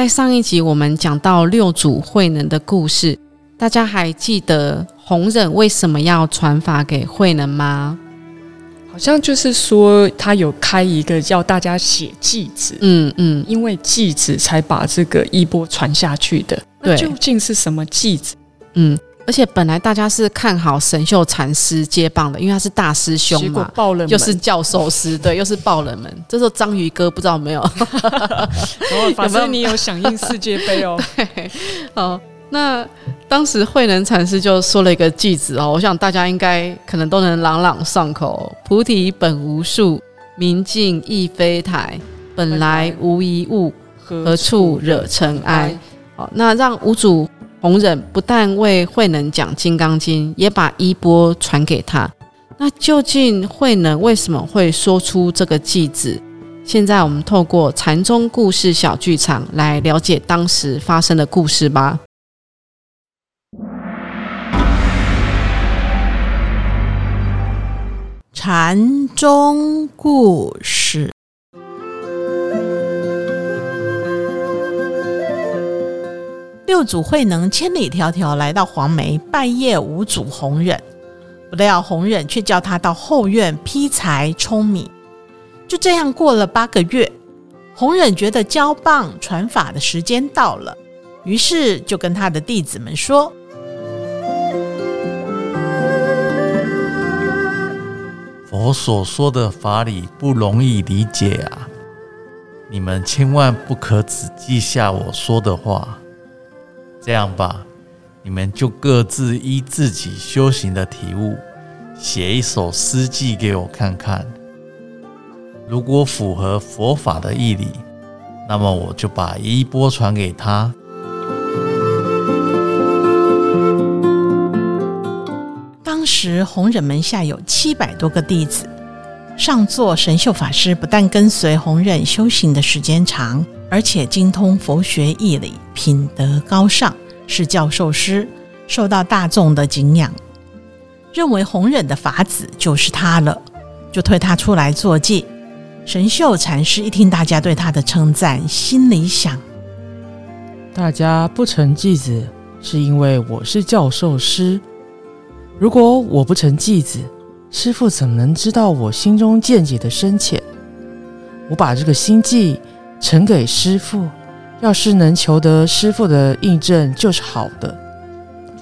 在上一集，我们讲到六祖慧能的故事，大家还记得弘忍为什么要传法给慧能吗？好像就是说他有开一个叫大家写祭子，嗯嗯，因为祭子才把这个衣钵传下去的。对，究竟是什么祭子？嗯。而且本来大家是看好神秀禅师接棒的，因为他是大师兄嘛，又是教授师，对，又是爆冷门。这时候章鱼哥不知道没有，反正你有响应世界杯哦。哦，那当时慧能禅师就说了一个句子哦，我想大家应该可能都能朗朗上口：菩提本无树，明镜亦非台，本来无一物，何处惹尘埃？好，那让五祖。弘忍不但为慧能讲《金刚经》，也把衣钵传给他。那究竟慧能为什么会说出这个偈子？现在我们透过禅宗故事小剧场来了解当时发生的故事吧。禅宗故事。六祖慧能千里迢迢来到黄梅拜谒五祖弘忍，不料弘忍却叫他到后院劈柴舂米。就这样过了八个月，弘忍觉得交棒传法的时间到了，于是就跟他的弟子们说：“佛所说的法理不容易理解啊，你们千万不可只记下我说的话。”这样吧，你们就各自依自己修行的体悟，写一首诗记给我看看。如果符合佛法的义理，那么我就把衣钵传给他。当时弘忍门下有七百多个弟子，上座神秀法师不但跟随弘忍修行的时间长。而且精通佛学义理，品德高尚，是教授师，受到大众的敬仰。认为弘忍的法子就是他了，就推他出来做戒。神秀禅师一听大家对他的称赞，心里想：大家不成继子，是因为我是教授师。如果我不成继子，师傅怎么能知道我心中见解的深浅？我把这个心计。呈给师傅，要是能求得师傅的印证，就是好的。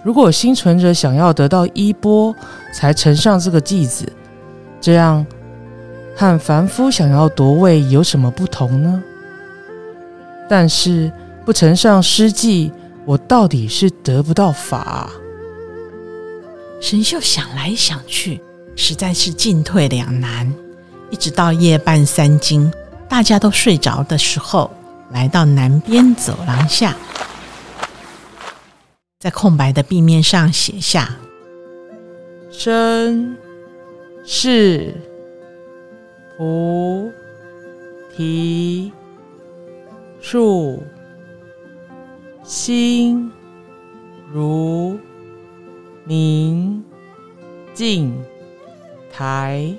如果心存着想要得到衣钵，才呈上这个偈子，这样和凡夫想要夺位有什么不同呢？但是不呈上诗记，我到底是得不到法。神秀想来想去，实在是进退两难，一直到夜半三更。大家都睡着的时候，来到南边走廊下，在空白的壁面上写下：“身是菩提树，心如明镜台，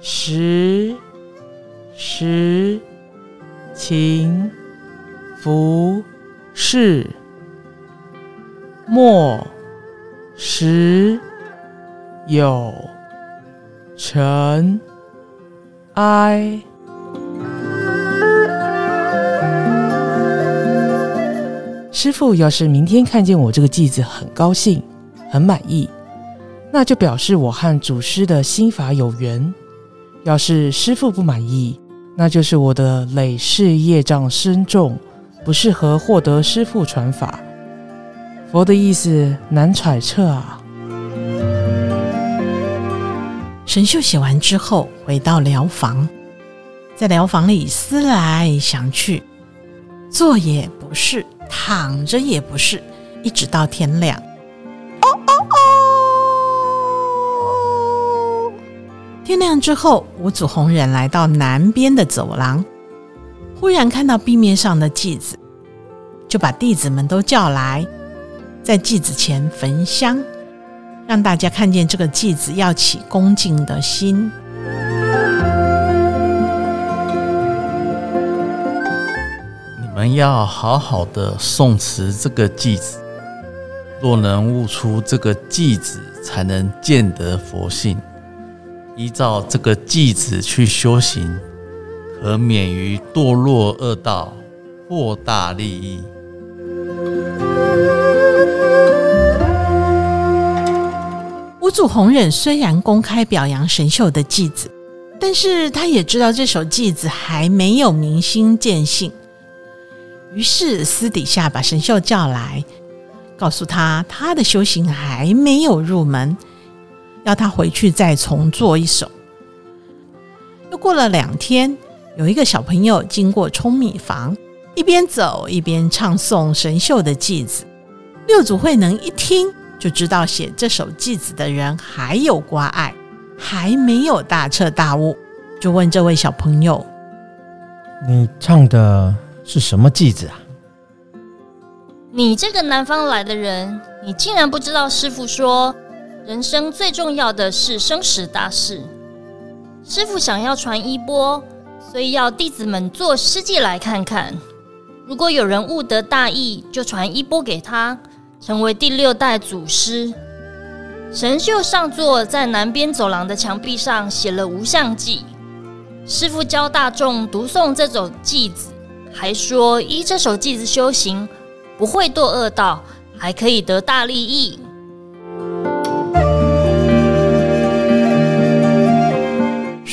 时。”时勤拂拭，莫使有尘埃。师傅要是明天看见我这个句子，很高兴，很满意，那就表示我和祖师的心法有缘。要是师傅不满意，那就是我的累世业障深重，不适合获得师父传法。佛的意思难揣测啊。神秀写完之后，回到疗房，在疗房里思来想去，坐也不是，躺着也不是，一直到天亮。天亮之后，五祖弘忍来到南边的走廊，忽然看到壁面上的祭子，就把弟子们都叫来，在祭子前焚香，让大家看见这个祭子要起恭敬的心。你们要好好的诵持这个祭子，若能悟出这个祭子，才能见得佛性。依照这个偈子去修行，可免于堕落恶道，获大利益。五祖弘忍虽然公开表扬神秀的偈子，但是他也知道这首偈子还没有明心见性。于是私底下把神秀叫来，告诉他他的修行还没有入门，要他回去再重做一首。又过了两天，有一个小朋友经过舂米房，一边走一边唱诵神秀的偈子。六祖慧能一听就知道写这首偈子的人还有挂碍，还没有大彻大悟，就问这位小朋友：“你唱的？”是什么句子啊？你这个南方来的人，你竟然不知道师傅说，人生最重要的是生死大事。师傅想要传衣钵，所以要弟子们做师记来看看。如果有人悟得大意，就传衣钵给他，成为第六代祖师。神秀上座在南边走廊的墙壁上写了无相记。师傅教大众读诵这种偈子。还说依这首偈子修行，不会堕恶道，还可以得大利益。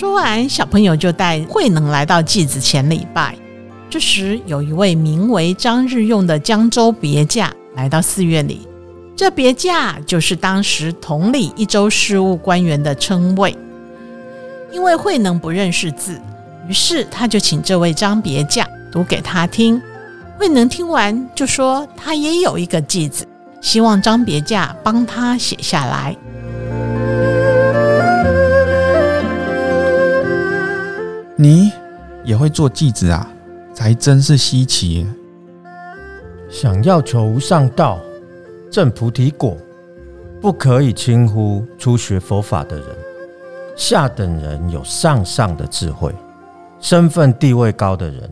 说完，小朋友就带慧能来到祭子前礼拜。这时，有一位名为张日用的江州别驾来到寺院里。这别驾就是当时统理一州事务官员的称谓。因为慧能不认识字，于是他就请这位张别驾。读给他听，慧能听完就说：“他也有一个偈子，希望张别驾帮他写下来。”你也会做偈子啊？才真是稀奇！想要求无上道、证菩提果，不可以轻忽初学佛法的人。下等人有上上的智慧，身份地位高的人。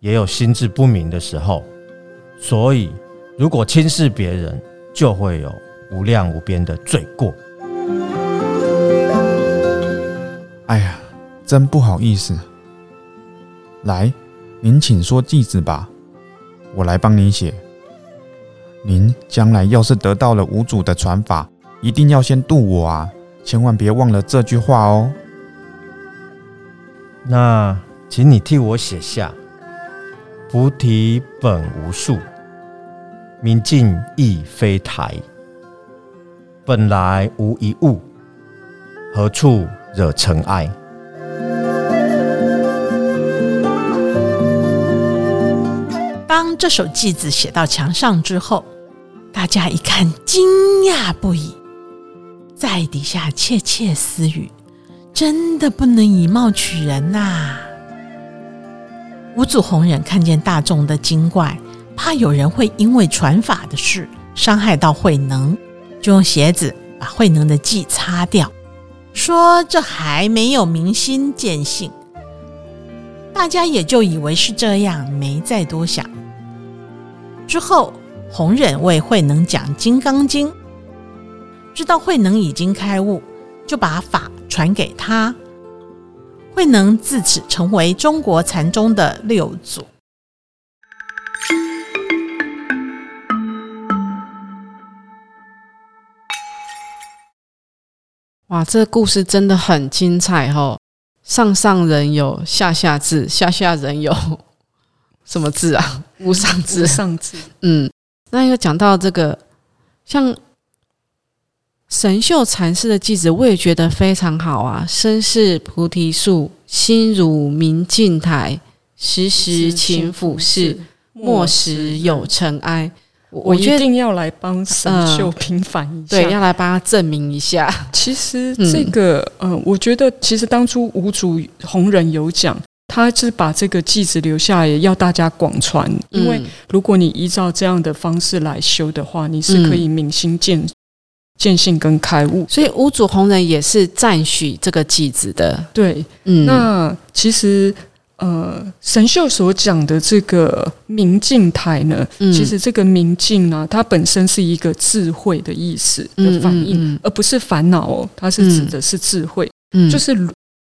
也有心智不明的时候，所以如果轻视别人，就会有无量无边的罪过。哎呀，真不好意思。来，您请说句子吧，我来帮你写。您将来要是得到了五祖的传法，一定要先度我啊，千万别忘了这句话哦。那，请你替我写下。菩提本无树，明镜亦非台。本来无一物，何处惹尘埃？当这首偈子写到墙上之后，大家一看，惊讶不已，在底下窃窃私语：“真的不能以貌取人呐！”五祖弘忍看见大众的精怪，怕有人会因为传法的事伤害到慧能，就用鞋子把慧能的记擦掉，说这还没有明心见性。大家也就以为是这样，没再多想。之后，弘忍为慧能讲《金刚经》，知道慧能已经开悟，就把法传给他。慧能自此成为中国禅宗的六祖。哇，这故事真的很精彩哦！上上人有下下字，下下人有 什么字啊？无上字，上字。嗯，那又讲到这个，像。神秀禅师的句子，我也觉得非常好啊！身是菩提树，心如明镜台，时时勤拂拭，莫使有尘埃。我一定要来帮神秀平反一下，对，要来帮他证明一下。其实这个，嗯，我觉得其实当初五祖弘忍有讲，他是把这个偈子留下来，要大家广传。因为如果你依照这样的方式来修的话，你是可以明心见见性跟开悟。所以五祖弘忍也是赞许这个偈子的。对，嗯，那其实。呃，神秀所讲的这个明镜台呢，其实这个明镜呢，它本身是一个智慧的意思的反应，而不是烦恼哦，它是指的是智慧，就是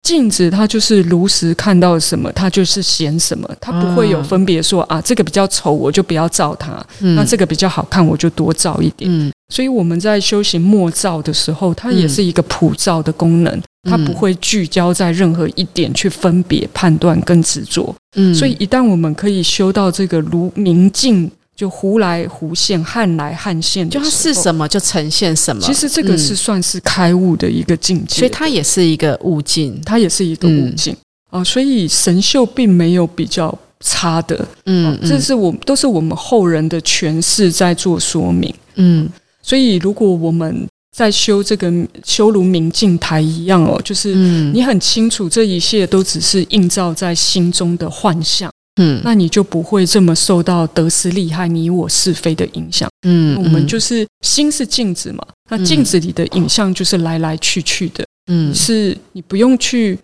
镜子，它就是如实看到什么，它就是显什么，它不会有分别说啊，这个比较丑，我就不要照它；那这个比较好看，我就多照一点。所以我们在修行默照的时候，它也是一个普照的功能。它不会聚焦在任何一点去分别判断跟执着，嗯，所以一旦我们可以修到这个如明镜，就忽来忽现，汉来汉现，就它是什么就呈现什么。其实这个是算是开悟的一个境界，所以它也是一个悟境，它也是一个悟境。啊。所以神秀并没有比较差的，嗯，这是我都是我们后人的诠释在做说明，嗯，所以如果我们。在修这个修如明镜台一样哦，就是你很清楚这一切都只是映照在心中的幻象，嗯，那你就不会这么受到得失利害、你我是非的影响，嗯，我们就是心是镜子嘛，那镜子里的影像就是来来去去的，嗯，是你不用去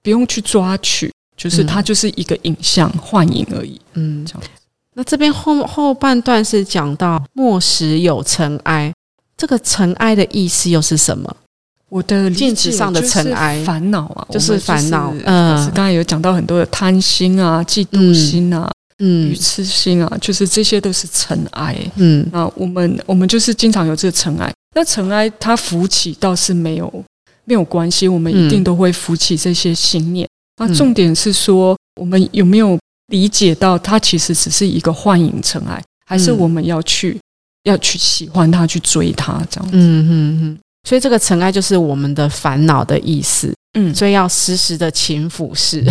不用去抓取，就是它就是一个影像幻影而已，嗯，这样。那这边后后半段是讲到莫时有尘埃。这个尘埃的意思又是什么？我的镜子上的尘埃，烦恼啊，就是烦恼。嗯，刚才有讲到很多的贪心啊、嫉妒心啊、嗯、愚痴心啊，就是这些都是尘埃。嗯，那我们我们就是经常有这个尘埃。那尘埃它浮起倒是没有没有关系，我们一定都会浮起这些心念。那重点是说，我们有没有理解到它其实只是一个幻影尘埃，还是我们要去？要去喜欢它，去追它，这样子。嗯嗯嗯。所以这个尘埃就是我们的烦恼的意思。嗯。所以要时时的勤俯视。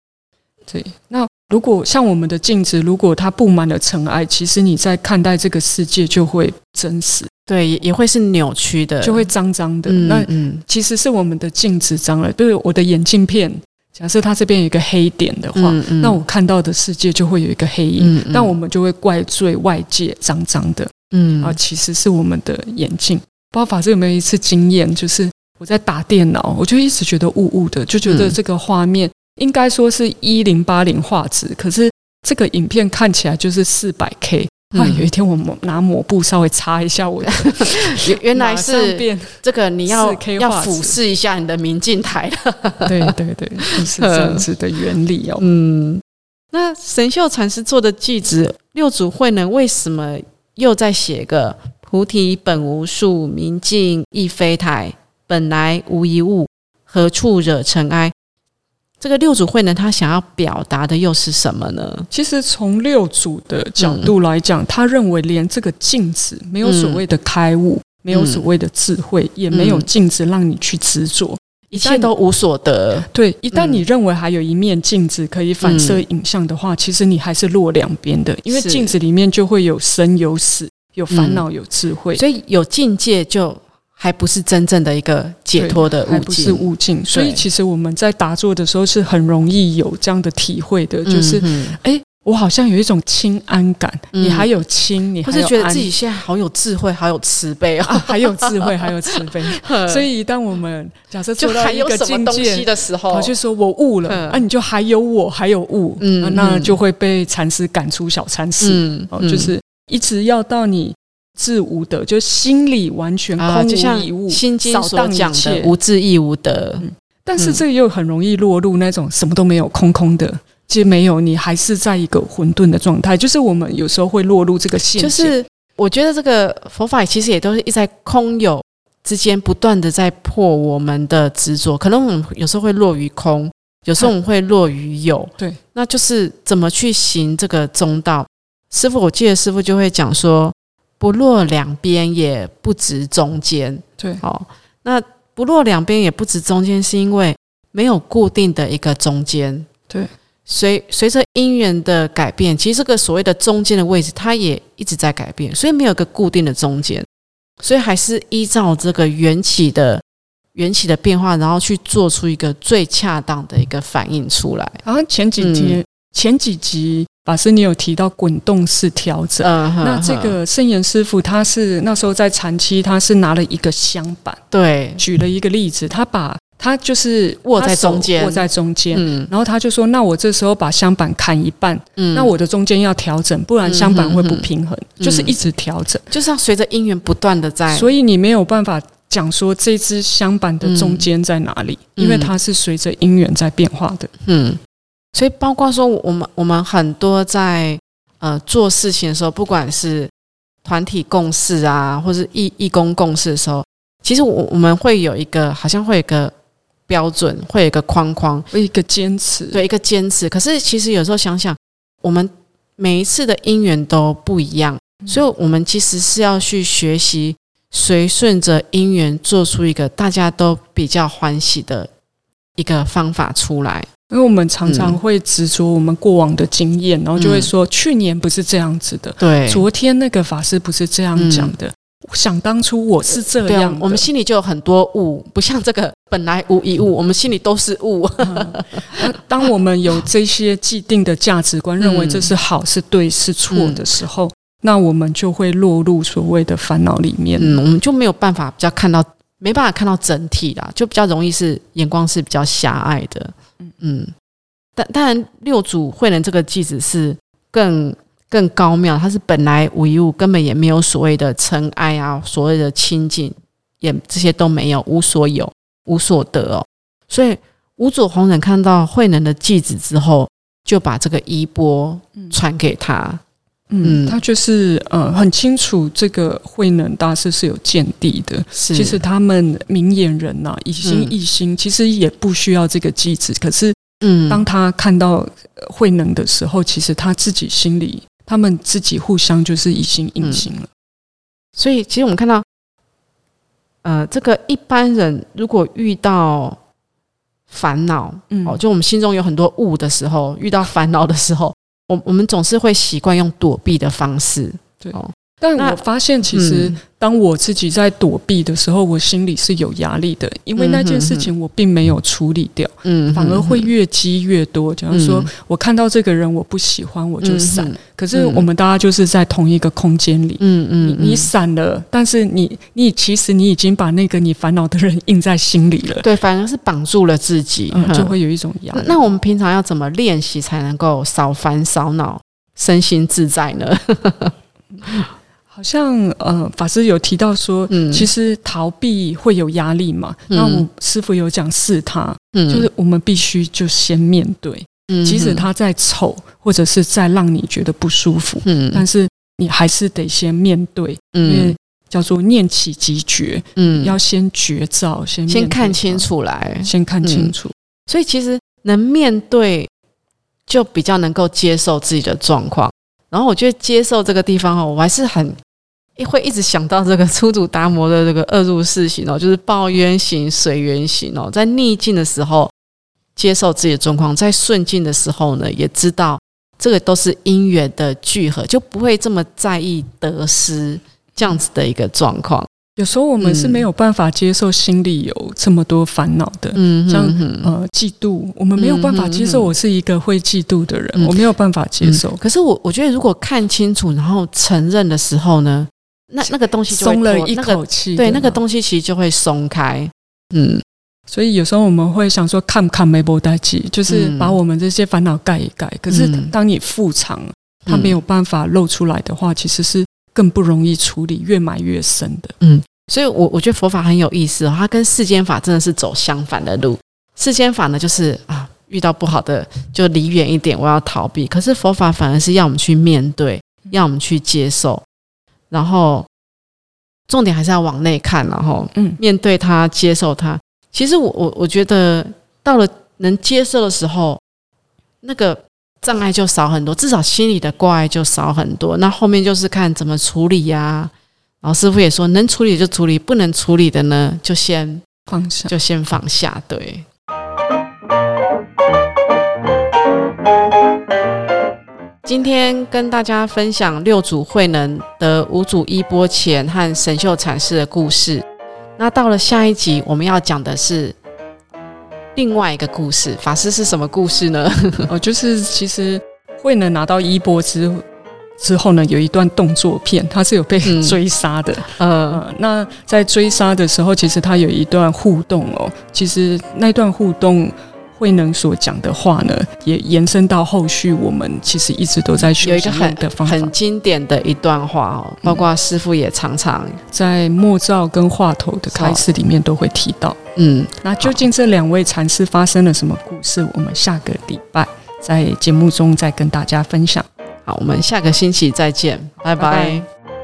对。那如果像我们的镜子，如果它布满了尘埃，其实你在看待这个世界就会真实。对，也也会是扭曲的，就会脏脏的。那嗯，其实是我们的镜子脏了。就是我的眼镜片，假设它这边有一个黑点的话，那我看到的世界就会有一个黑影。但我们就会怪罪外界脏脏的。嗯啊，其实是我们的眼镜。不知道法师有没有一次经验，就是我在打电脑，我就一直觉得雾雾的，就觉得这个画面应该说是一零八零画质，可是这个影片看起来就是四百 K。啊，有一天我拿抹布稍微擦一下，我原原来是这个你要要俯视一下你的明镜台对对 对，是这样子的原理哦。嗯，那神秀禅师做的句子，六祖慧能为什么？又再写个菩提本无树，明镜亦非台，本来无一物，何处惹尘埃？这个六祖慧能他想要表达的又是什么呢？其实从六祖的角度来讲，他认为连这个镜子没有所谓的开悟，没有所谓的智慧，也没有镜子让你去执着。一切都无所得。对，一旦你认为还有一面镜子可以反射影像的话，其实你还是落两边的，因为镜子里面就会有生有死，有烦恼有智慧，所以有境界就还不是真正的一个解脱的悟境，是悟境。所以其实我们在打坐的时候是很容易有这样的体会的，就是哎。我好像有一种清安感，你还有清，你还是觉得自己现在好有智慧，好有慈悲啊，还有智慧，还有慈悲。所以，当我们假设做到一个境界的时候，就说我悟了，啊，你就还有我，还有悟，嗯，那就会被禅师赶出小禅室，哦，就是一直要到你自无德，就心里完全空无一物，心经所讲的无智亦无得。但是这又很容易落入那种什么都没有，空空的。其实没有，你还是在一个混沌的状态。就是我们有时候会落入这个陷阱。就是我觉得这个佛法其实也都是一在空有之间不断的在破我们的执着。可能我们有时候会落于空，有时候我们会落于有。对，那就是怎么去行这个中道。师傅，我记得师傅就会讲说，不落两边也不值中间。对，好，那不落两边也不值中间，是因为没有固定的一个中间。对。随随着因缘的改变，其实这个所谓的中间的位置，它也一直在改变，所以没有一个固定的中间，所以还是依照这个缘起的缘起的变化，然后去做出一个最恰当的一个反应出来。然后前几天、前几集法师你有提到滚动式调整，那这个圣严师傅他是那时候在禅期，他是拿了一个香板，对，举了一个例子，他把他就是握在中间。握在中间。嗯。然后他就说：“那我这时候把香板砍一半，嗯。那我的中间要调整，不然香板会不平衡，嗯。就是一直调整。就是要随着因缘不断的在，所以你没有办法讲说这支香板的中间在哪里，嗯因为它是随着因缘在变化的。嗯，所以包括说我们我们很多在呃做事情的时候，不管是团体共事啊，或是义义工共事的时候，其实我我们会有一个好像会有一个标准，会有一个框框，有一个坚持，对一个坚持。可是其实有时候想想，我们每一次的因缘都不一样，所以我们其实是要去学习随顺着因缘做出一个大家都比较欢喜的一个方法出来。因为我们常常会执着我们过往的经验，然后就会说去年不是这样子的，对，昨天那个法师不是这样讲的。想当初我是这样，我们心里就有很多物，不像这个本来无一物，我们心里都是物。那当我们有这些既定的价值观，认为这是好、是对、是错的时候，那我们就会落入所谓的烦恼里面。嗯，我们就没有办法比较看到，没办法看到整体啦，就比较容易是眼光是比较狭隘的。嗯嗯，但当然六祖慧能这个句子是更更高妙，它是本来无一物，根本也没有所谓的尘埃啊，所谓的清净，也这些都没有，无所有，无所得哦。所以五祖弘忍看到慧能的句子之后，就把这个衣钵传给他。嗯，嗯他就是呃很清楚这个慧能大师是有见地的。是其实他们明眼人呐、以心嗯一心，其实也不需要这个机子。可是嗯当他看到呃慧能的时候，其实他自己心里，他们自己互相就是一心一心了。所以，其实我们看到，呃，这个一般人如果遇到烦恼，嗯哦，就我们心中有很多物的时候，遇到烦恼的时候，我我们总是会习惯用躲避的方式，对。哦，但我发现，其实嗯当我自己在躲避的时候，我心里是有压力的，因为那件事情我并没有处理掉，嗯反而会越积越多。假如说嗯我看到这个人我不喜欢，我就闪。嗯可是我们大家就是在同一个空间里，嗯嗯，你你闪了，但是你你其实你已经把那个你烦恼的人印在心里了，对，反而是绑住了自己，嗯，就会有一种压力。那我们平常要怎么练习才能够少烦少恼、身心自在呢？好像呃，法师有提到说，嗯。其实逃避会有压力嘛。嗯。那我师傅有讲是他，嗯。就是我们必须就先面对，嗯。即使他再丑，或者是再让你觉得不舒服，嗯。但是你还是得先面对，因为嗯叫做念起即觉，嗯。要先觉照，先先看清，楚来，先看清楚。所以其实能面对，就比较能够接受自己的状况。然后我觉得接受这个地方哦，我还是很会一直想到这个初祖达摩的这个二入四行哦，就是抱冤行、随缘行哦，在逆境的时候接受自己的状况，在顺境的时候呢，也知道这个都是因缘的聚合，就不会这么在意得失这样子的一个状况。有时候我们是没有办法接受心里有这么多烦恼的，嗯像呃，嫉妒，我们没有办法接受我是一个会嫉妒的人，嗯。我没有办法接受。可是我我觉得，如果看清楚，然后承认的时候呢，那那个东西松了一口气，对，那个吗东西其实就会松开。嗯所以有时候我们会想说，看不看没波代气，就是嗯把我们这些烦恼盖一盖。可是嗯当你复藏，它没有办法露出来的话，其实是更不容易处理，越埋越深的。嗯所以我我觉得佛法很有意思哦，它跟世间法真的是走相反的路。世间法呢，就是啊，遇到不好的就离远一点，我要逃避。可是佛法反而是要我们去面对，要我们去接受，然后重点还是要往内看，然后嗯面对它，接受它。其实我我我觉得到了能接受的时候，那个障碍就少很多，至少心里的挂碍就少很多。那后面就是看怎么处理呀、然后师傅也说，能处理就处理，不能处理的呢，就先放下。就先放下。对，今天跟大家分享六祖慧能得五祖衣钵前和神秀禅师的故事。那到了下一集，我们要讲的是另外一个故事。法师是什么故事呢？哦，就是其实慧能拿到衣钵之之后呢，有一段动作片，他是有被嗯追杀的。呃，呃，那在追杀的时候，其实他有一段互动哦。其实那段互动，慧能所讲的话呢，也延伸到后续，我们其实一直都在学一个很的方法，很经典的一段话哦，包括师傅也常常在墨照跟话头的开始里面都会提到。嗯，那究竟这两位禅师发生了什么故事？我们下个礼拜在节目中再跟大家分享。好，我们下个星期再见，拜拜拜拜